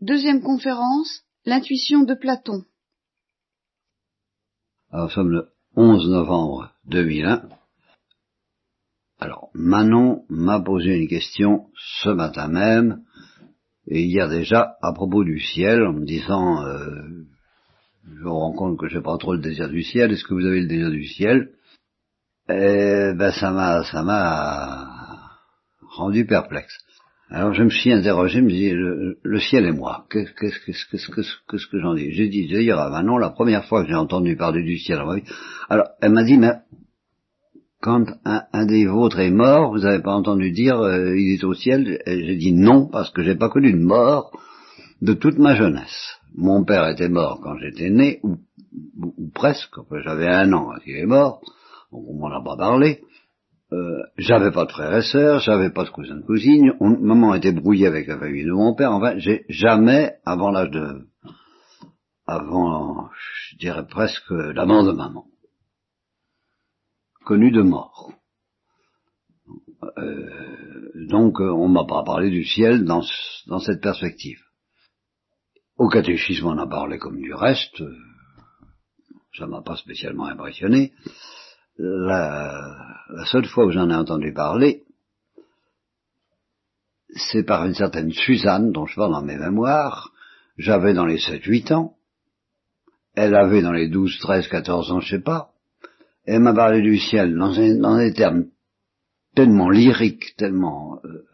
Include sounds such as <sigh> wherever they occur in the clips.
Deuxième conférence, l'intuition de Platon. Alors, nous sommes le 11 novembre 2001. Alors, Manon m'a posé une question ce matin même, et hier déjà, à propos du ciel, en me disant, euh, je me rends compte que je n'ai pas trop le désir du ciel, est-ce que vous avez le désir du ciel? Eh ben, ça m'a, ça m'a rendu perplexe. Alors je me suis interrogé, je me dis, le, ciel et moi, qu'est-ce que, j'en dis? J'ai dit d'ailleurs à Manon, la première fois que j'ai entendu parler du ciel alors elle m'a dit, mais quand un, des vôtres est mort, vous n'avez pas entendu dire euh, il est au ciel? J'ai dit non, parce que j'ai pas connu de mort de toute ma jeunesse. Mon père était mort quand j'étais né, ou, presque, j'avais un an quand il est mort, donc on m'en a pas parlé. Euh, j'avais pas de frères et sœurs, j'avais pas de cousins de cousines, maman était brouillée avec la famille de mon père, enfin, j'ai jamais, avant l'âge de, avant, je dirais presque la mort de maman, connu de mort. Euh, donc, on m'a pas parlé du ciel dans, dans cette perspective. Au catéchisme, on a parlé comme du reste, ça m'a pas spécialement impressionné la, seule fois où j'en ai entendu parler, c'est par une certaine Suzanne, dont je parle dans mes mémoires, j'avais dans les 7-8 ans, elle avait dans les 12, 13, 14 ans, je sais pas, elle m'a parlé du ciel dans, dans des termes tellement lyriques, tellement euh,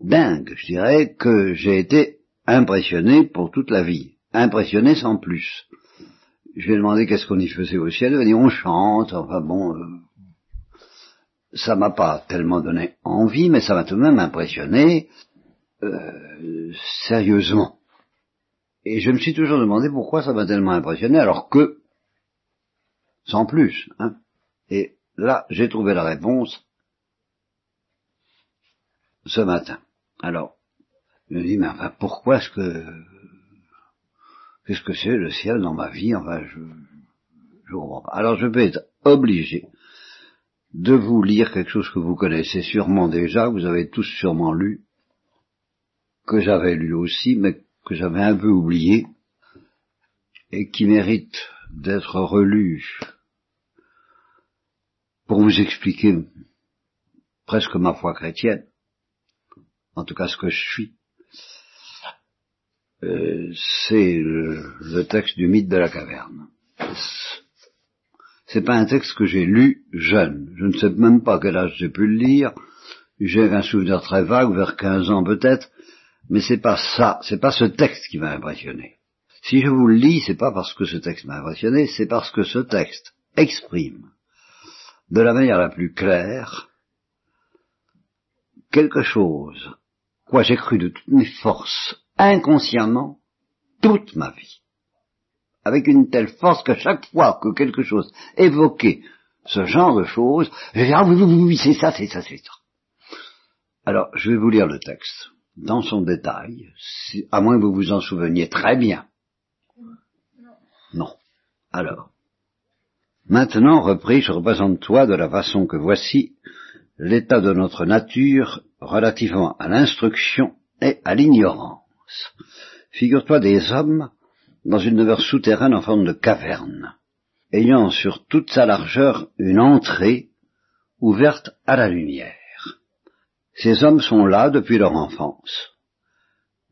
dingues, je dirais, que j'ai été impressionné pour toute la vie, impressionné sans plus je lui ai demandé qu'est-ce qu'on y faisait au ciel, elle m'a dit on chante, enfin bon, euh, ça m'a pas tellement donné envie, mais ça m'a tout de même impressionné euh, sérieusement. Et je me suis toujours demandé pourquoi ça m'a tellement impressionné, alors que, sans plus, hein. Et là, j'ai trouvé la réponse ce matin. Alors, je me dis, mais enfin, pourquoi est-ce que Qu'est-ce que c'est le ciel dans ma vie? Enfin, je je comprends pas. Alors je vais être obligé de vous lire quelque chose que vous connaissez sûrement déjà, vous avez tous sûrement lu, que j'avais lu aussi, mais que j'avais un peu oublié, et qui mérite d'être relu pour vous expliquer presque ma foi chrétienne, en tout cas ce que je suis. Euh, c'est le, texte du mythe de la caverne. C'est pas un texte que j'ai lu jeune. Je ne sais même pas quel âge j'ai pu le lire. J'ai un souvenir très vague, vers 15 ans peut-être, mais c'est pas ça, c'est pas ce texte qui m'a impressionné. Si je vous le lis, c'est pas parce que ce texte m'a impressionné, c'est parce que ce texte exprime de la manière la plus claire quelque chose, quoi j'ai cru de toutes mes forces inconsciemment toute ma vie. Avec une telle force que chaque fois que quelque chose évoquait ce genre de choses, je dis, ah oui, oui, oui, c'est ça, c'est ça, c'est ça. Alors, je vais vous lire le texte dans son détail, à moins que vous vous en souveniez très bien. Non. Alors. Maintenant, repris, je représente toi de la façon que voici l'état de notre nature relativement à l'instruction et à l'ignorance. Figure-toi des hommes dans une demeure souterraine en forme de caverne, ayant sur toute sa largeur une entrée ouverte à la lumière. Ces hommes sont là depuis leur enfance,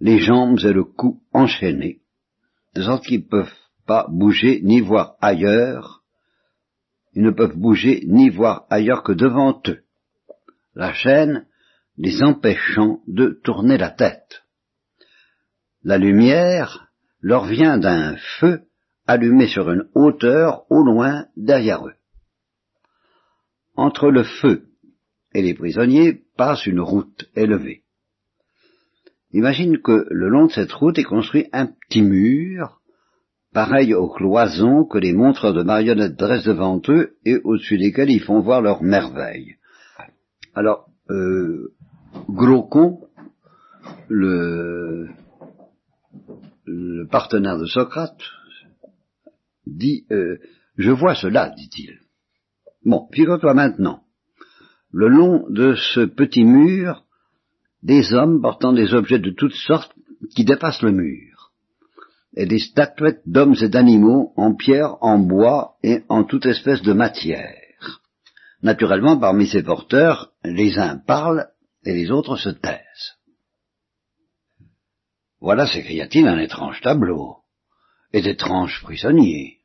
les jambes et le cou enchaînés, de sorte qu'ils ne peuvent pas bouger ni voir ailleurs, ils ne peuvent bouger ni voir ailleurs que devant eux, la chaîne les empêchant de tourner la tête. La lumière leur vient d'un feu allumé sur une hauteur au loin derrière eux. Entre le feu et les prisonniers passe une route élevée. Imagine que le long de cette route est construit un petit mur, pareil aux cloisons que les montres de marionnettes dressent devant eux et au-dessus desquels ils font voir leurs merveilles. Alors, euh, le le partenaire de Socrate dit euh, Je vois cela, dit-il. Bon, figure-toi maintenant, le long de ce petit mur, des hommes portant des objets de toutes sortes qui dépassent le mur, et des statuettes d'hommes et d'animaux en pierre, en bois et en toute espèce de matière. Naturellement, parmi ces porteurs, les uns parlent et les autres se taisent. Voilà, s'écria-t-il, un étrange tableau, et d'étranges prisonniers.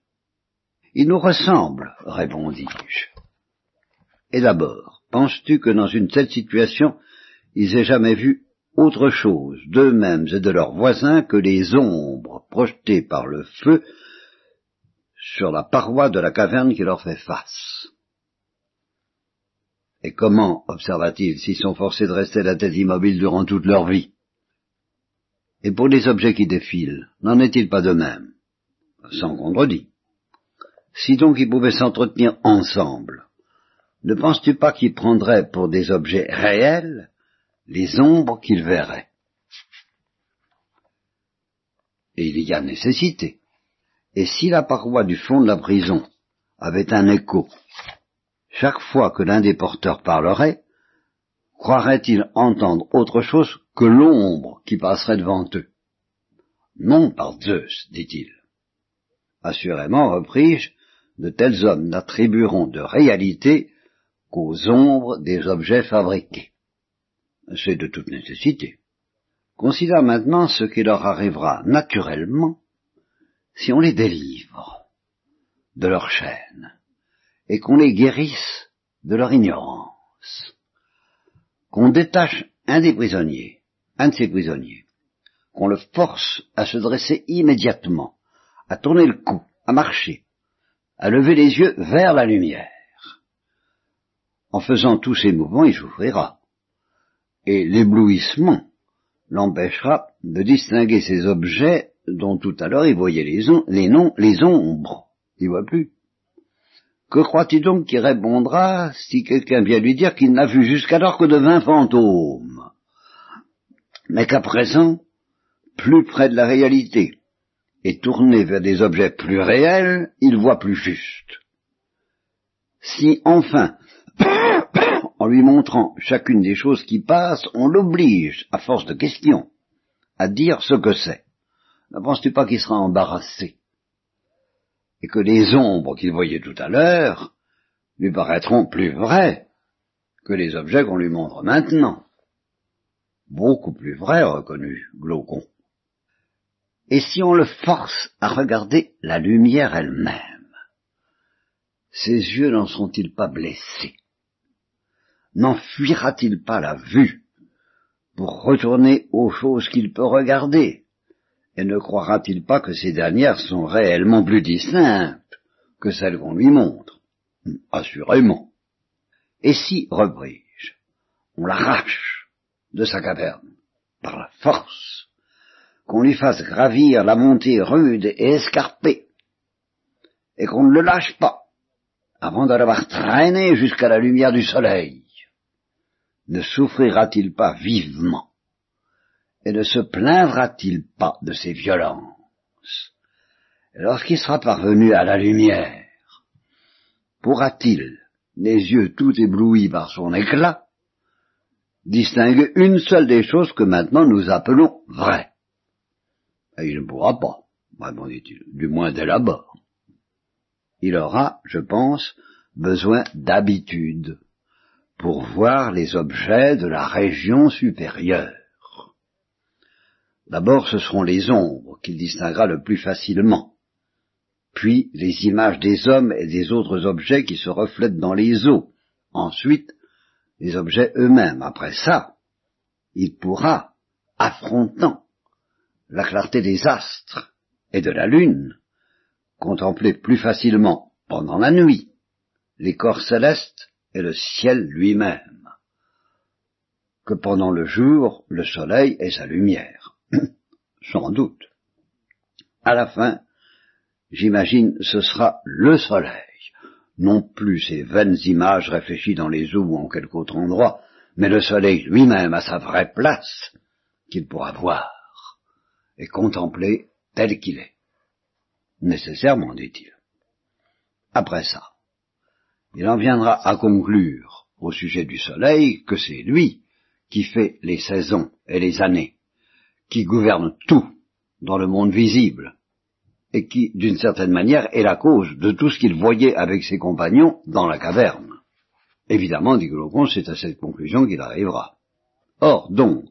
Il nous ressemble, répondis-je. Et d'abord, penses-tu que dans une telle situation, ils aient jamais vu autre chose d'eux-mêmes et de leurs voisins que les ombres projetées par le feu sur la paroi de la caverne qui leur fait face? Et comment, observa-t-il, s'ils sont forcés de rester la tête immobile durant toute leur vie? Et pour les objets qui défilent, n'en est-il pas de même? Sans contredit. Si donc ils pouvaient s'entretenir ensemble, ne penses-tu pas qu'ils prendraient pour des objets réels les ombres qu'ils verraient? Et il y a nécessité. Et si la paroi du fond de la prison avait un écho, chaque fois que l'un des porteurs parlerait, croirait-il entendre autre chose que l'ombre qui passerait devant eux Non, par Zeus, dit-il. Assurément, repris-je, de tels hommes n'attribueront de réalité qu'aux ombres des objets fabriqués. C'est de toute nécessité. Considère maintenant ce qui leur arrivera naturellement si on les délivre de leur chaîne et qu'on les guérisse de leur ignorance, qu'on détache un des prisonniers, un de ces prisonniers, qu'on le force à se dresser immédiatement, à tourner le cou, à marcher, à lever les yeux vers la lumière. En faisant tous ces mouvements, il souffrira. Et l'éblouissement l'empêchera de distinguer ces objets dont tout à l'heure il voyait les, les noms, les ombres. Il voit plus. Que croit-il donc qu'il répondra si quelqu'un vient lui dire qu'il n'a vu jusqu'alors que de vingt fantômes, mais qu'à présent, plus près de la réalité, et tourné vers des objets plus réels, il voit plus juste. Si enfin, <coughs> en lui montrant chacune des choses qui passent, on l'oblige, à force de questions, à dire ce que c'est, ne penses-tu pas qu'il sera embarrassé et que les ombres qu'il voyait tout à l'heure lui paraîtront plus vraies que les objets qu'on lui montre maintenant? Beaucoup plus vrais, reconnu Glaucon. Et si on le force à regarder la lumière elle-même, ses yeux n'en sont-ils pas blessés? N'enfuira-t-il pas la vue pour retourner aux choses qu'il peut regarder? Et ne croira-t-il pas que ces dernières sont réellement plus distinctes que celles qu'on lui montre? Assurément. Et si, repris-je, on l'arrache de sa caverne par la force, qu'on lui fasse gravir la montée rude et escarpée, et qu'on ne le lâche pas avant de l'avoir traîné jusqu'à la lumière du soleil, ne souffrira-t-il pas vivement? Et ne se plaindra-t-il pas de ses violences? Lorsqu'il sera parvenu à la lumière, pourra-t-il, les yeux tout éblouis par son éclat, distinguer une seule des choses que maintenant nous appelons vraies Et il ne pourra pas, répondit-il, du moins dès l'abord. Il aura, je pense, besoin d'habitude pour voir les objets de la région supérieure. D'abord, ce seront les ombres qu'il distinguera le plus facilement, puis les images des hommes et des autres objets qui se reflètent dans les eaux, ensuite les objets eux-mêmes. Après ça, il pourra, affrontant la clarté des astres et de la lune, contempler plus facilement pendant la nuit les corps célestes et le ciel lui-même, que pendant le jour le soleil et sa lumière. <clears throat> Sans doute. À la fin, j'imagine, ce sera le soleil, non plus ces vaines images réfléchies dans les eaux ou en quelque autre endroit, mais le soleil lui-même à sa vraie place, qu'il pourra voir et contempler tel qu'il est. Nécessairement, dit-il. Après ça, il en viendra à conclure au sujet du soleil que c'est lui qui fait les saisons et les années, qui gouverne tout dans le monde visible, et qui, d'une certaine manière, est la cause de tout ce qu'il voyait avec ses compagnons dans la caverne. Évidemment, dit Glaucon, c'est à cette conclusion qu'il arrivera. Or, donc,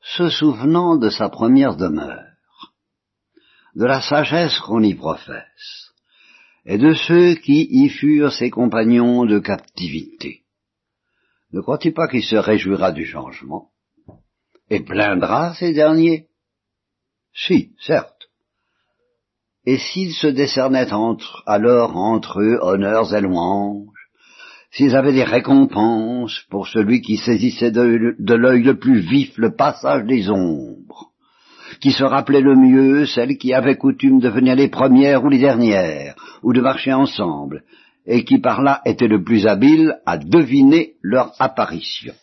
se souvenant de sa première demeure, de la sagesse qu'on y professe, et de ceux qui y furent ses compagnons de captivité, ne crois-tu pas qu'il se réjouira du changement et plaindra ces derniers? Si, certes. Et s'il se décernait entre, alors entre eux honneurs et louanges, s'ils avaient des récompenses pour celui qui saisissait de, de l'œil le plus vif le passage des ombres, qui se rappelait le mieux celles qui avaient coutume de venir les premières ou les dernières, ou de marcher ensemble, et qui par là étaient le plus habiles à deviner leur apparition.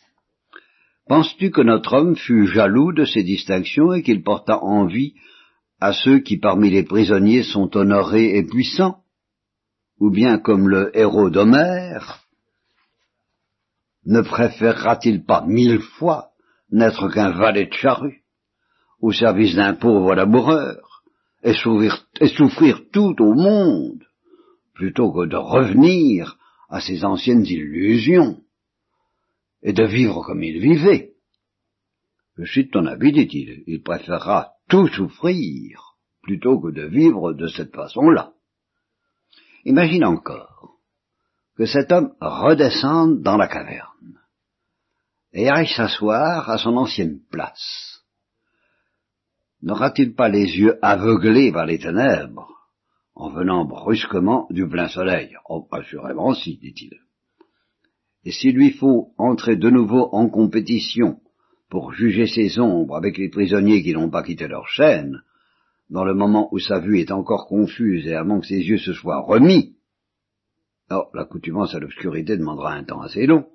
Penses-tu que notre homme fut jaloux de ces distinctions et qu'il porta envie à ceux qui parmi les prisonniers sont honorés et puissants Ou bien comme le héros d'Homère Ne préférera-t-il pas mille fois n'être qu'un valet de charrue au service d'un pauvre laboureur et souffrir, et souffrir tout au monde plutôt que de revenir à ses anciennes illusions et de vivre comme il vivait? Je suis de ton avis, dit-il, il préférera tout souffrir plutôt que de vivre de cette façon-là. Imagine encore que cet homme redescende dans la caverne et aille s'asseoir à son ancienne place. N'aura-t-il pas les yeux aveuglés par les ténèbres en venant brusquement du plein soleil? Oh, assurément si, dit-il. Et s'il lui faut entrer de nouveau en compétition pour juger ses ombres avec les prisonniers qui n'ont pas quitté leur chaîne, dans le moment où sa vue est encore confuse et avant que ses yeux se soient remis, oh, l'accoutumance à l'obscurité demandera un temps assez long,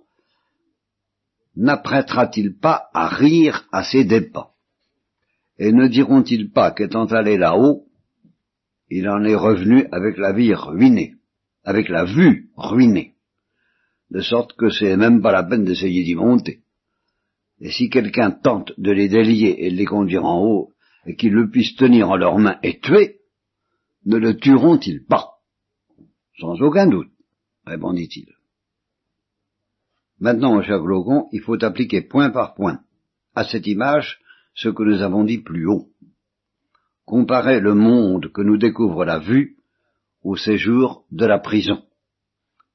n'apprêtera-t-il pas à rire à ses dépens? Et ne diront-ils pas qu'étant allé là-haut, il en est revenu avec la vie ruinée, avec la vue ruinée, de sorte que c'est même pas la peine d'essayer d'y monter? Et si quelqu'un tente de les délier et de les conduire en haut, et qu'ils le puissent tenir en leurs mains et tuer, ne le tueront-ils pas? Sans aucun doute, répondit-il. Maintenant, mon cher Glaucon, il faut appliquer point par point à cette image ce que nous avons dit plus haut comparer le monde que nous découvre la vue au séjour de la prison,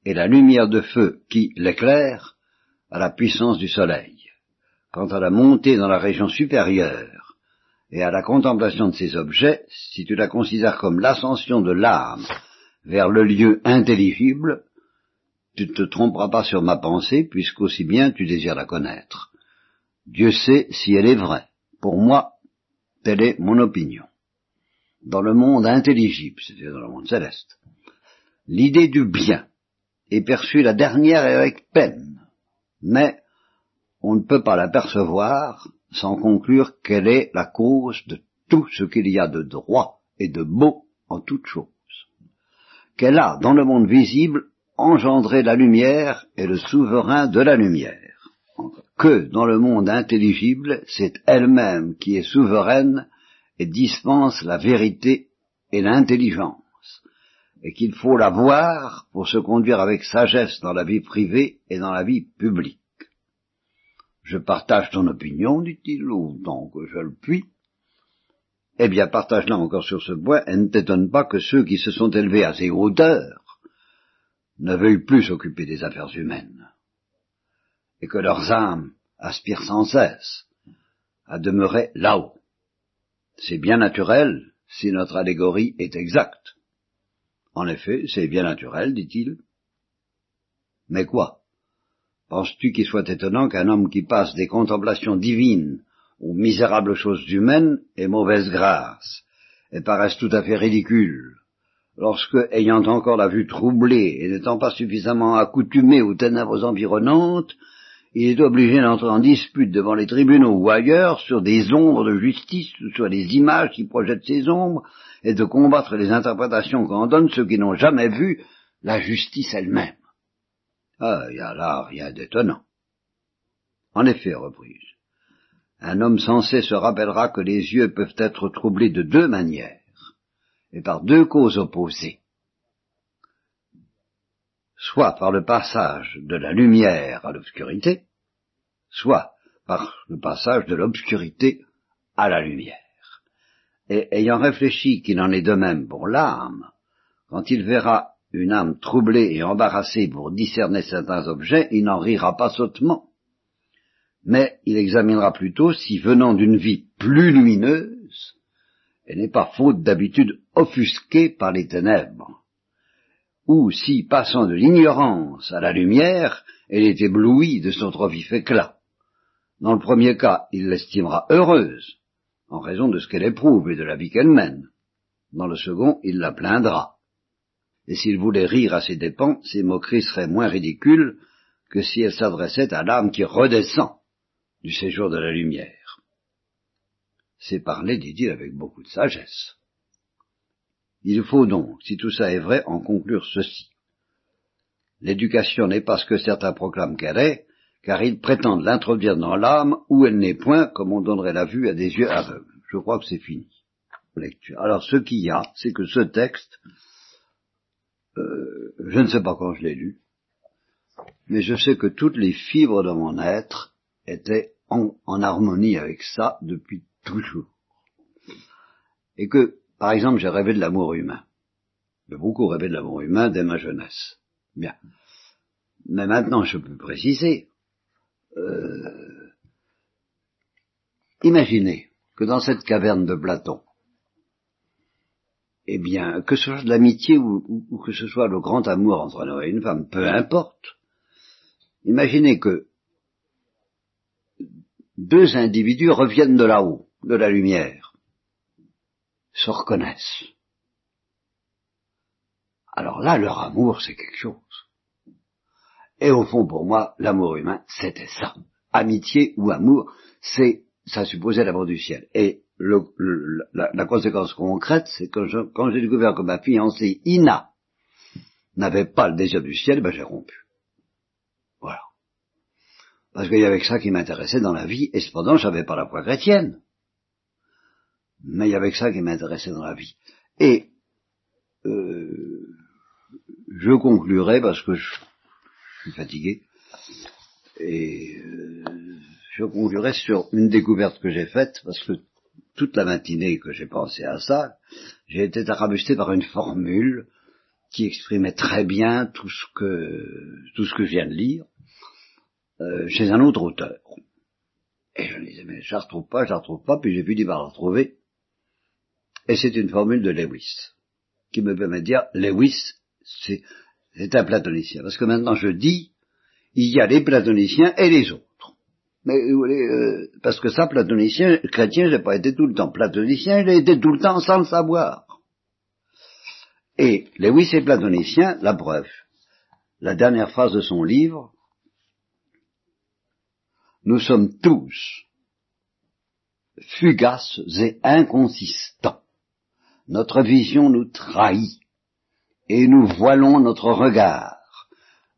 et la lumière de feu qui l'éclaire à la puissance du soleil. Quant à la montée dans la région supérieure et à la contemplation de ces objets, si tu la considères comme l'ascension de l'âme vers le lieu intelligible, tu ne te tromperas pas sur ma pensée, puisqu'aussi bien tu désires la connaître. Dieu sait si elle est vraie. Pour moi, telle est mon opinion dans le monde intelligible, c'est-à-dire dans le monde céleste. L'idée du bien est perçue la dernière avec peine, mais on ne peut pas l'apercevoir sans conclure qu'elle est la cause de tout ce qu'il y a de droit et de beau en toute chose, qu'elle a, dans le monde visible, engendré la lumière et le souverain de la lumière, que dans le monde intelligible, c'est elle-même qui est souveraine et dispense la vérité et l'intelligence, et qu'il faut la voir pour se conduire avec sagesse dans la vie privée et dans la vie publique. Je partage ton opinion, dit-il, autant que je le puis. Eh bien, partage-la encore sur ce point, et ne t'étonne pas que ceux qui se sont élevés à ces hauteurs ne veuillent plus s'occuper des affaires humaines, et que leurs âmes aspirent sans cesse à demeurer là-haut. C'est bien naturel si notre allégorie est exacte. En effet, c'est bien naturel, dit-il. Mais quoi? Penses-tu qu'il soit étonnant qu'un homme qui passe des contemplations divines aux misérables choses humaines ait mauvaise grâce et paraisse tout à fait ridicule, lorsque, ayant encore la vue troublée et n'étant pas suffisamment accoutumé aux ténèbres environnantes, il est obligé d'entrer en dispute devant les tribunaux ou ailleurs sur des ombres de justice ou sur les images qui projettent ces ombres et de combattre les interprétations qu'en donnent ceux qui n'ont jamais vu la justice elle-même. Ah, il y a là rien d'étonnant. En effet, repris-je, Un homme sensé se rappellera que les yeux peuvent être troublés de deux manières, et par deux causes opposées. Soit par le passage de la lumière à l'obscurité, soit par le passage de l'obscurité à la lumière. Et ayant réfléchi qu'il en est de même pour l'âme, quand il verra une âme troublée et embarrassée pour discerner certains objets, il n'en rira pas sottement. Mais il examinera plutôt si, venant d'une vie plus lumineuse, elle n'est pas faute d'habitude offusquée par les ténèbres, ou si, passant de l'ignorance à la lumière, elle est éblouie de son trop vif éclat. Dans le premier cas, il l'estimera heureuse, en raison de ce qu'elle éprouve et de la vie qu'elle mène. Dans le second, il la plaindra et s'il voulait rire à ses dépens, ses moqueries seraient moins ridicules que si elles s'adressaient à l'âme qui redescend du séjour de la lumière. C'est parler, dit-il, avec beaucoup de sagesse. Il faut donc, si tout ça est vrai, en conclure ceci. L'éducation n'est pas ce que certains proclament qu'elle est, car ils prétendent l'introduire dans l'âme où elle n'est point, comme on donnerait la vue à des yeux aveugles. Je crois que c'est fini. Alors ce qu'il y a, c'est que ce texte euh, je ne sais pas quand je l'ai lu, mais je sais que toutes les fibres de mon être étaient en, harmonie avec ça depuis toujours. Et que, par exemple, j'ai rêvé de l'amour humain. J'ai beaucoup rêvé de l'amour humain dès ma jeunesse. Bien. Mais maintenant, je peux préciser. Euh, imaginez que dans cette caverne de Platon, eh bien, que ce soit l'amitié ou, que ce soit le grand amour entre un homme et une femme, peu importe. Imaginez que deux individus reviennent de là-haut, de la lumière, se reconnaissent. Alors là, leur amour, c'est quelque chose. Et au fond, pour moi, l'amour humain, c'était ça. Amitié ou amour, c'est, ça supposait l'amour du ciel. La, conséquence concrète, c'est que quand j'ai découvert que ma fiancée Ina n'avait pas le désir du ciel, ben j'ai rompu. Voilà. Parce qu'il y avait que ça qui m'intéressait dans la vie, et cependant j'avais pas la foi chrétienne. Mais il y avait que ça qui m'intéressait dans la vie. Et euh, je conclurai parce que je, suis fatigué, et euh, je conclurai sur une découverte que j'ai faite, parce que toute la matinée que j'ai pensé à ça, j'ai été arabusté par une formule qui exprimait très bien tout ce que tout ce que je viens de lire euh, chez un autre auteur. Et je me disais, mais je la retrouve pas, je la retrouve pas, puis j'ai pu par la retrouver. Et c'est une formule de Lewis, qui me permet de dire, Lewis, c'est un platonicien. Parce que maintenant je dis, il y a les platoniciens et les autres. Mais euh, parce que ça, platonicien, chrétien, j'ai pas été tout le temps platonicien, j'ai été tout le temps sans le savoir. Et Lewis est platonicien, la preuve. La dernière phrase de son livre, nous sommes tous fugaces et inconsistants. Notre vision nous trahit et nous voilons notre regard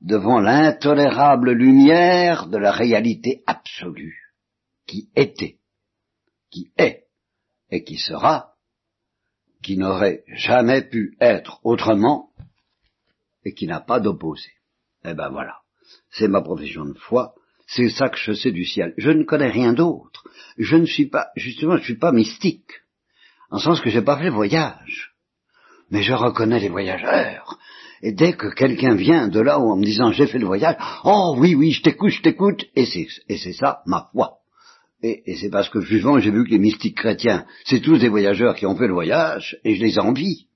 devant l'intolérable lumière de la réalité absolue, qui était, qui est, et qui sera, qui n'aurait jamais pu être autrement, et qui n'a pas d'opposé. Eh ben voilà, c'est ma profession de foi, c'est ça que je sais du ciel. Je ne connais rien d'autre. Je ne suis pas, justement, je ne suis pas mystique, en sens que j'ai pas fait voyage. Mais je reconnais les voyageurs, et dès que quelqu'un vient de là où en me disant j'ai fait le voyage, oh oui, oui, je t'écoute, je t'écoute, et c'est, et c'est ça ma foi. Et, c'est parce que vivant, j'ai vu que les mystiques chrétiens, c'est tous des voyageurs qui ont fait le voyage, et je les envie.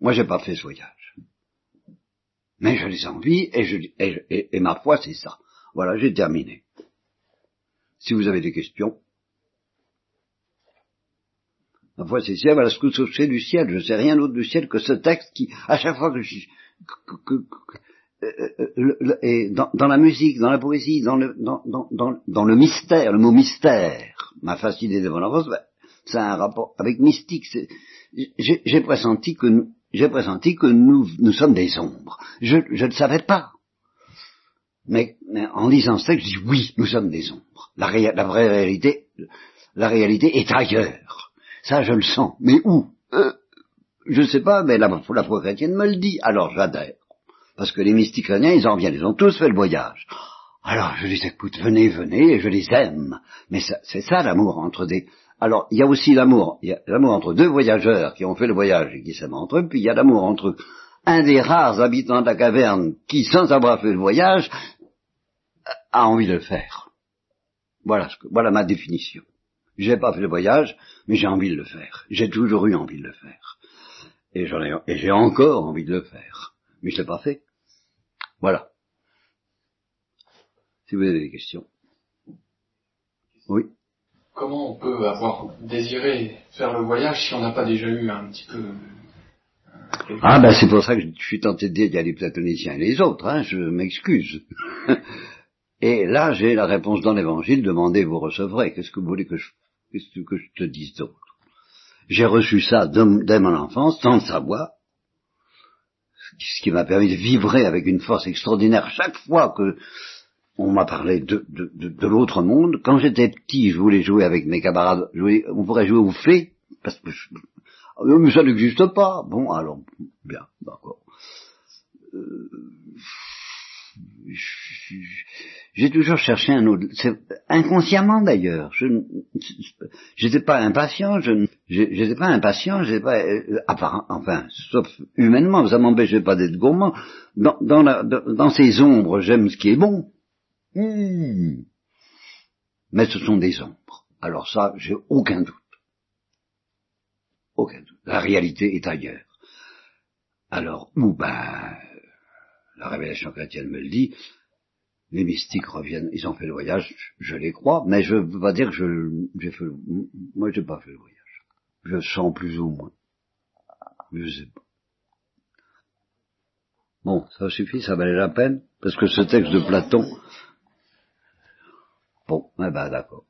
Moi, j'ai pas fait ce voyage. Mais je les envie, et, je, et ma foi, c'est ça. Voilà, j'ai terminé. Si vous avez des questions. Ma foi, c'est ciel, voilà ce du ciel. Je sais rien d'autre du ciel que ce texte qui, à chaque fois que je, que, euh, et dans, la musique, dans la poésie, dans le, dans, dans, dans, le mystère, le mot mystère m'a fasciné devant la rose, c'est un rapport avec mystique. J'ai pressenti que nous, j'ai pressenti que nous, nous sommes des ombres. Je ne savais pas. Mais, en lisant ce texte, je dis oui, nous sommes des ombres. La, la vraie réalité, la réalité est ailleurs. Ça, je le sens. Mais où? Euh, Je ne sais pas, mais la, foi chrétienne me le dit. Alors j'adhère. Parce que les mystiques chrétiens, ils en viennent, ils ont tous fait le voyage. Alors je les écoute, venez, venez, et je les aime. Mais c'est ça l'amour entre des... Alors il y a aussi l'amour, il y a l'amour entre deux voyageurs qui ont fait le voyage et qui s'aiment entre eux, puis il y a l'amour entre un des rares habitants de la caverne qui, sans avoir fait le voyage, a envie de le faire. Voilà, voilà ma définition. J'ai pas fait le voyage, mais j'ai envie de le faire. J'ai toujours eu envie de le faire. Et j'en ai, et j'ai encore envie de le faire. Mais je l'ai pas fait. Voilà. Si vous avez des questions. Oui. Comment on peut avoir désiré faire le voyage si on n'a pas déjà eu un petit peu euh, ah ben c'est pour ça que je suis tenté de dire qu'il y a les platoniciens et les autres, hein, je m'excuse. Et là j'ai la réponse dans l'évangile, demandez, vous recevrez. Qu'est-ce que vous voulez que je, qu'est-ce que je te dise d'autre? J'ai reçu ça dès mon enfance, sans le savoir, ce qui m'a permis de vibrer avec une force extraordinaire chaque fois que on m'a parlé de, de, de, l'autre monde. Quand j'étais petit, je voulais jouer avec mes camarades. Jouer, on pourrait jouer au fait, parce que je, mais ça n'existe pas. Bon, alors, bien, d'accord. Euh, j'ai toujours cherché un autre, inconsciemment d'ailleurs. Je n'étais pas impatient, je n'étais pas impatient, j'étais pas, euh, enfin, sauf humainement, ça m'empêchait pas d'être gourmand. Dans, dans ces ombres, j'aime ce qui est bon. Hmm. Mais ce sont des ombres. Alors ça, j'ai aucun doute. Aucun doute. La réalité est ailleurs. Alors, ou ben, la révélation chrétienne me le dit, les mystiques reviennent, ils ont fait le voyage, je les crois, mais je ne veux pas dire que je, j'ai fait, moi j'ai pas fait le voyage. Je sens plus ou moins. Je sais pas. Bon, ça suffit, ça valait la peine, parce que ce texte de Platon, Bon, eh ben d'accord.